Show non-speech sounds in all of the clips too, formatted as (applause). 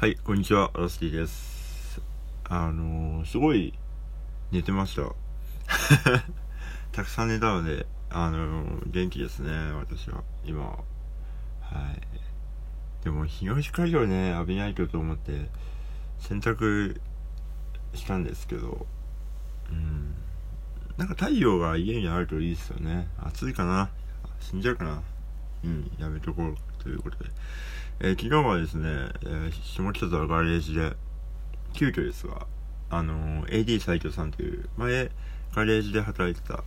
はい、こんにちは、ラスティです。あのー、すごい寝てました。(laughs) たくさん寝たので、あのー、元気ですね、私は、今は。はい。でも、日の光をね、浴びないとと思って、洗濯したんですけど、うん。なんか太陽が家にあるといいですよね。暑いかな死んじゃうかなうん、やめとこうということで。えー昨日はですね、えー下北沢ガレージで、急遽ですが、あのー AD 斎藤さんという、前、ガレージで働いてた、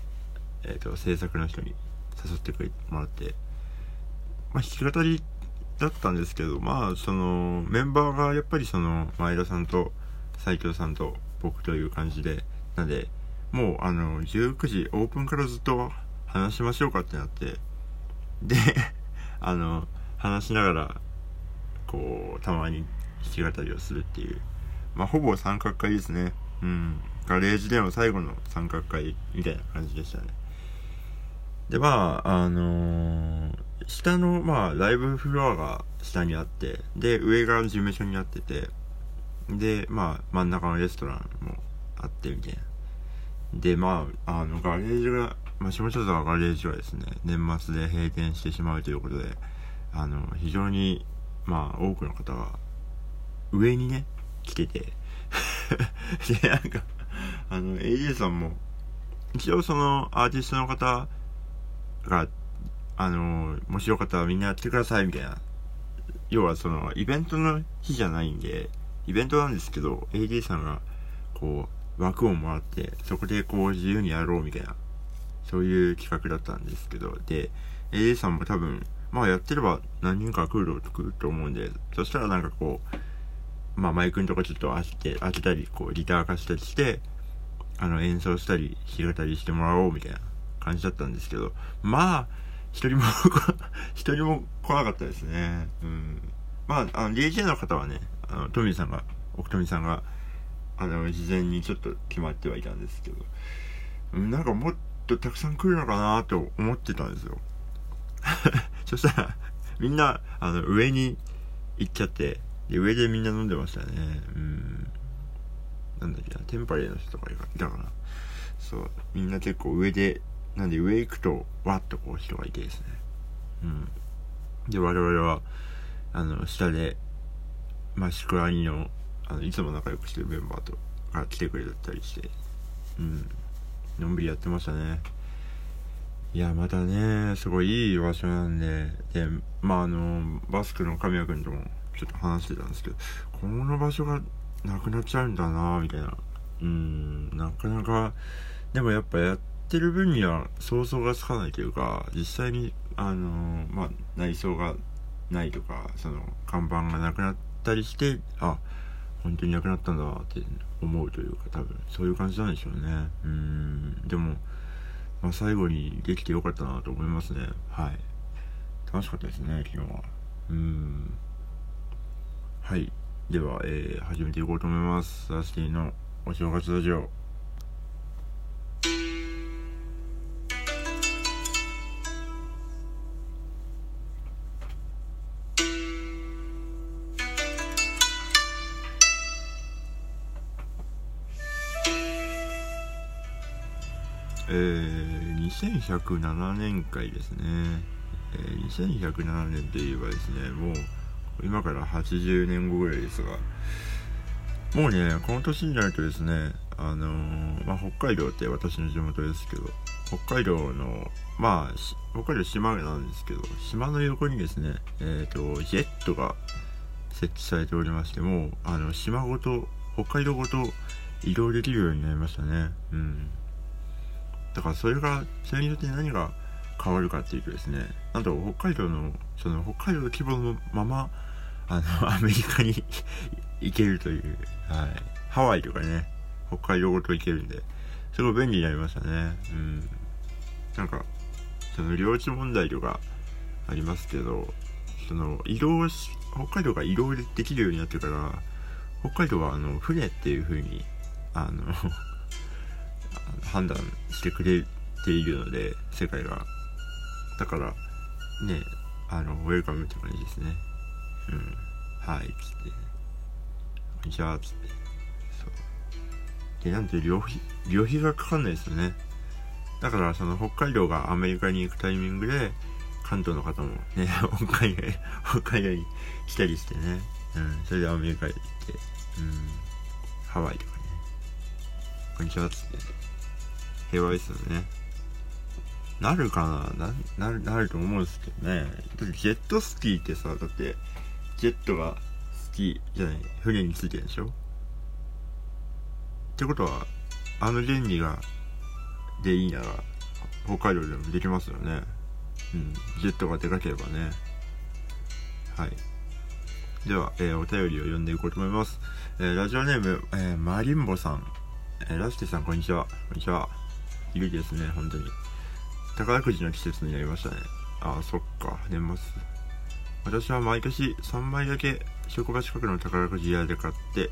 えっ、と、制作の人に誘ってくれてもらって、まあ、弾き語りだったんですけど、まあ、その、メンバーがやっぱりその、前田さんと斎藤さんと僕という感じで、なんで、もう、あの、19時オープンからずっと話しましょうかってなって、で、(laughs) あの、話しながら、こう、たまに弾き語りをするっていう。まあ、ほぼ三角会ですね。うん。ガレージでの最後の三角会みたいな感じでしたね。で、まあ、あのー下の、まあ、ライブフロアが下にあって、で、上が事務所になってて、で、まあ、真ん中のレストランもあって、みたいな。で、まあ、あの、ガレージが、まあ、下北沢ガレージはですね、年末で閉店してしまうということで、あの、非常に、まあ、多くの方が、上にね、来てて、(laughs) で、なんか、あの、AJ さんも、一応その、アーティストの方が、あの、もしよかったらみんなやってください、みたいな。要はその、イベントの日じゃないんで、イベントなんですけど、AD さんが、こう、枠をもらって、そこでこう、自由にやろう、みたいな、そういう企画だったんですけど、で、AD さんも多分、まあやってれば何人か来る来ると思うんで、そしたらなんかこう、まあマイクのとこちょっと開けて、開けたり、こう、ギター化したりして、あの、演奏したり、弾き語りしてもらおう、みたいな感じだったんですけど、まあ、一人も (laughs) 一人も来なかったですね。うん。まあ、あの、DJ の方はね、あの、トミーさんが、奥富さんが、あの、事前にちょっと決まってはいたんですけど、なんかもっとたくさん来るのかなと思ってたんですよ。そしたら、みんな、あの、上に行っちゃって、で、上でみんな飲んでましたね。うん。なんだっけな、テンパレーの人とかいたかな。そう、みんな結構上で、なんで上行くと、わっとこう人がいてですね。うん。で、我々は、あの、下で、まあ、宿兄の、あの、いつも仲良くしてるメンバーと、が来てくれたりして、うん。のんびりやってましたね。いや、またね、すごいいい場所なんで、で、まあ、あの、バスクの神谷君ともちょっと話してたんですけど、この場所がなくなっちゃうんだなみたいな。うん、なかなか、でもやっぱやってる分には想像がつかないというか、実際に、あの、まあ、内装がないとか、その、看板がなくなったりして、あ、本当になくなったんだって思うというか、多分、そういう感じなんでしょうね。うん、でも、まあ、最後にできてよかったなと思いますね。はい。楽しかったですね、昨日は。うん。はい。では、えー、始めていこうと思います。サスティのお正月ラジオ。えー、2107年会ですね。えー、2107年といえばですね、もう、今から80年後ぐらいですが、もうね、この年になるとですね、あのーまあ、北海道って私の地元ですけど、北海道の、まあ、北海道島なんですけど、島の横にですね、えっ、と、ジェットが設置されておりまして、もう、あの、島ごと、北海道ごと移動できるようになりましたね。うん。だからそれが、それによって何が変わるかっていうとですね、なんと北海道の、その北海道の規模のまま、あの、(laughs) アメリカに (laughs) 行けるという、はい。ハワイとかね、北海道ごと行けるんで、すごい便利になりましたね。うん。なんか、その領地問題とかありますけど、その移動し、北海道が移動できるようになってから、北海道はあの、船っていう風に、あの、(laughs) 判断してくれているので、世界が。だから、ね、あの、ウェルカムって感じですね。うん。はい、つってこ。んにちは」っつってそうでなんて旅費旅費がかかんないですよねだからその北海道がアメリカに行くタイミングで関東の方もね (laughs) 北海道北海道に来たりしてね、うん、それでアメリカへ行って、うん、ハワイとかねこんにちはって平和ですよね。なるかな？なるなると思うんですけどね。ジェットスキーってさだってジェットがスキーじゃない？船についてるでしょ？ってことはあの原理がでいいなら北海道でもできますよね。うん。ジェットがでかければね。はい。では、えー、お便りを読んでいこうと思います、えー、ラジオネーム、えー、マリンボさん、えラステさんこんにちは。こんにちは。いるですね本当に。宝くじの季節になりましたね。ああそっか。年末。私は毎年3枚だけ職場近くの宝くじ屋で買って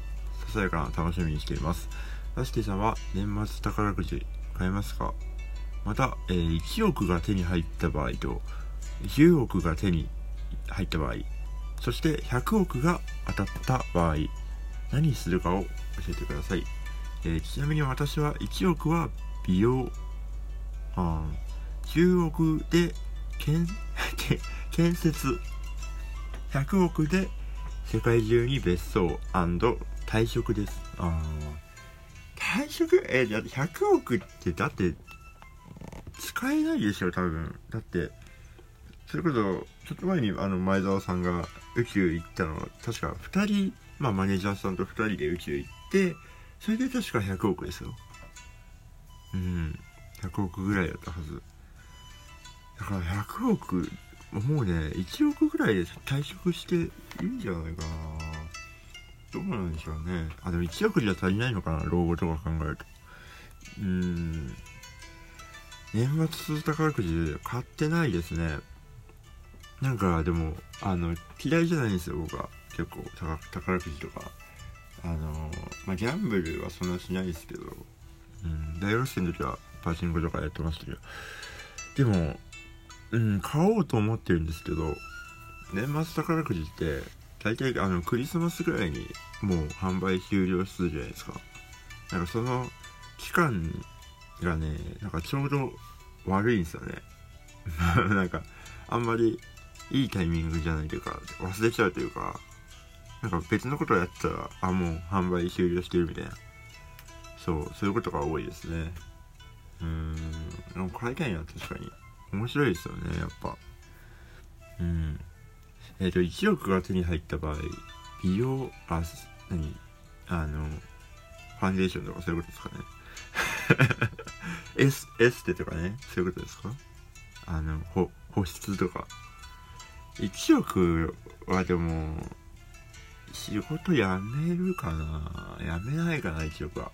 ささやかな楽しみにしています。ラステさんは年末宝くじ買えますか？また、えー、1億が手に入った場合と10億が手に入った場合そして100億が当たった場合何するかを教えてください、えー、ちなみに私は1億は美容あ10億で建 (laughs) 建設。100億で世界中に別荘退職です。あ退職？えだって100億ってだって使えないでしょ多分。だってそれこそちょっと前にあの前澤さんが宇宙行ったの。確か2人まあマネージャーさんと2人で宇宙行ってそれで確か100億ですよ。うん。100億ぐらいだったはず。だから100億もうね1億ぐらいで退職していいんじゃないかな。どうなんでしょうね。あでも1億じゃ足りないのかな老後とか考えると。うーん。年末宝くじ買ってないですね。なんかでもあの嫌いじゃないんですよ僕は。結構宝くじとか。あのまあギャンブルはそんなしないですけど、うん、大学生の時はパチンコとかやってましたけど。でもうん買おうと思ってるんですけど年末宝くじって大体あのクリスマスぐらいにもう販売終了するじゃないですか。なんかその期間がねなんかちょうど悪いんですよね。(laughs) なんかあんまりいいタイミングじゃないというか忘れちゃうというか。なんか別のことをやってたらあもう販売終了してるみたいな。そうそういうことが多いですね。うーん。でも買いたいな確かに面白いですよねやっぱ。うん。えっ、ー、と1億が手に入った場合美容あ何？あのファンデーションとかそういうことですかね。(laughs) エスエステとかねそういうことですか？あの保保湿とか。1億はでも仕事辞めるかな辞めないかな1億は。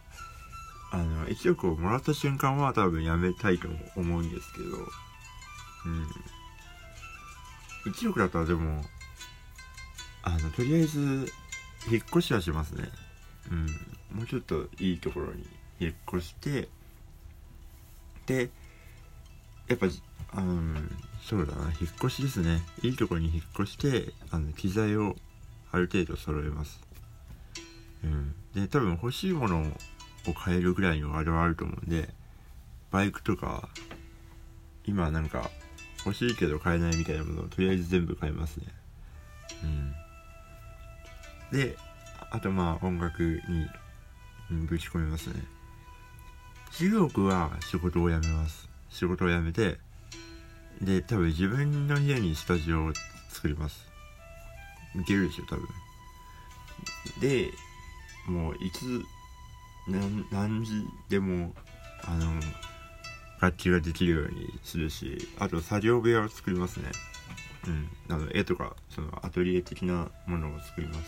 あの1億をもらった瞬間は多分辞めたいと思うんですけど。うん。1億だったらでもあのとりあえず引っ越しはしますね。うん。もうちょっといいところに引っ越してでやっぱあのそうだな引っ越しですね。いいところに引っ越してあの機材をある程度揃えます。うん。で多分欲しいものを買えるぐらいのあれはあると思うんでバイクとか今なんか欲しいけど買えないみたいなものをとりあえず全部買いますね。うん。であとまあ音楽に、ぶち込みますね。10億は仕事を辞めます。仕事を辞めてで多分自分の家にスタジオを作ります。いけるでしょ多分。でもういつ何時でもあの楽器ができるようにするしあと作業部屋を作りますね。うん。あの絵とかそのアトリエ的なものを作ります。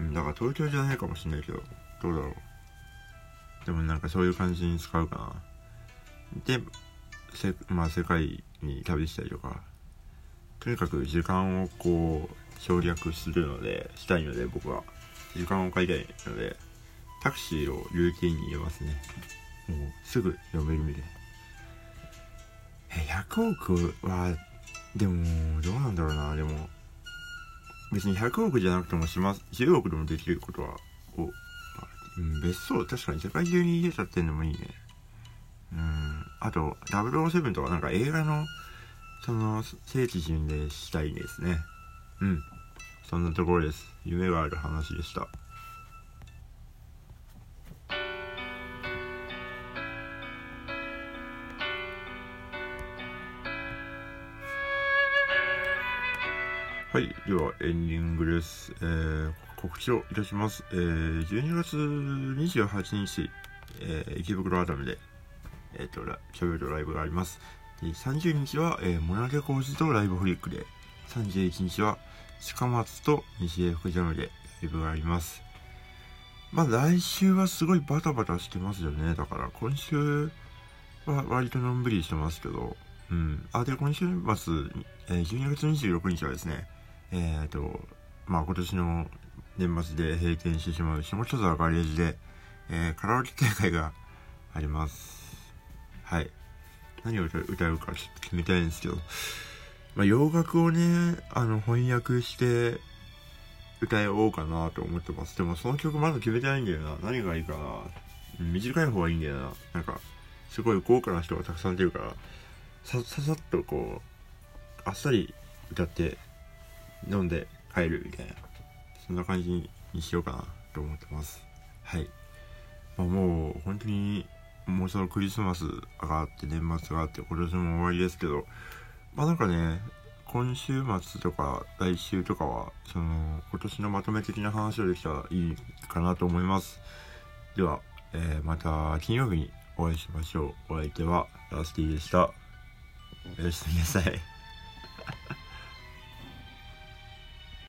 うん。だから東京じゃないかもしんないけどどうだろう。でもなんかそういう感じに使うかな。でまあ世界に旅したりとか。とにかく時間をこう省略するのでしたいので僕は時間を買いたいのでタクシーをルーティンに入れますね。もうすぐ読めるみたいえ100億はでもどうなんだろうなでも。別に100億じゃなくてもします。10億でもできることはお、う、別荘確かに世界中に家建ってんのもいいね。うん。あと007とかなんか映画のその聖地巡礼したいですねうんそんなところです夢がある話でしたはい。では、エンディングです。えー、告知をいたします。えー、12月28日、えー、池袋アダムで、えっ、ー、と、キャベルライブがあります。で30日は、えー、モナレコーズとライブフリックで、31日は、近松と西江福ジャムでライブがあります。まあ、来週はすごいバタバタしてますよね。だから、今週は割とのんびりしてますけど、うん。あ、で、今週末、えー、12月26日はですね、えっ、ー、と、まあ今年の年末で閉店してしまう下北沢ガレージで、えー、カラオケ大会があります。はい。何を歌うかちょっと決めたいんですけど、まあ洋楽をね、あの翻訳して歌おうかなと思ってます。でもその曲まだ決めてないんだよな。何がいいかな。短い方がいいんだよな。なんか、すごい豪華な人がたくさん出るから、さ、ささっとこう、あっさり歌って飲んで帰るみたいなそんな感じにしようかなと思ってますはい、まあ、もう本当にもうそのクリスマスがあって年末があって今年も終わりですけどまあなんかね今週末とか来週とかはその今年のまとめ的な話をできたらいいかなと思います。では、えー、また金曜日にお会いしましょう。お相手はラスティでした。おやすみなさい。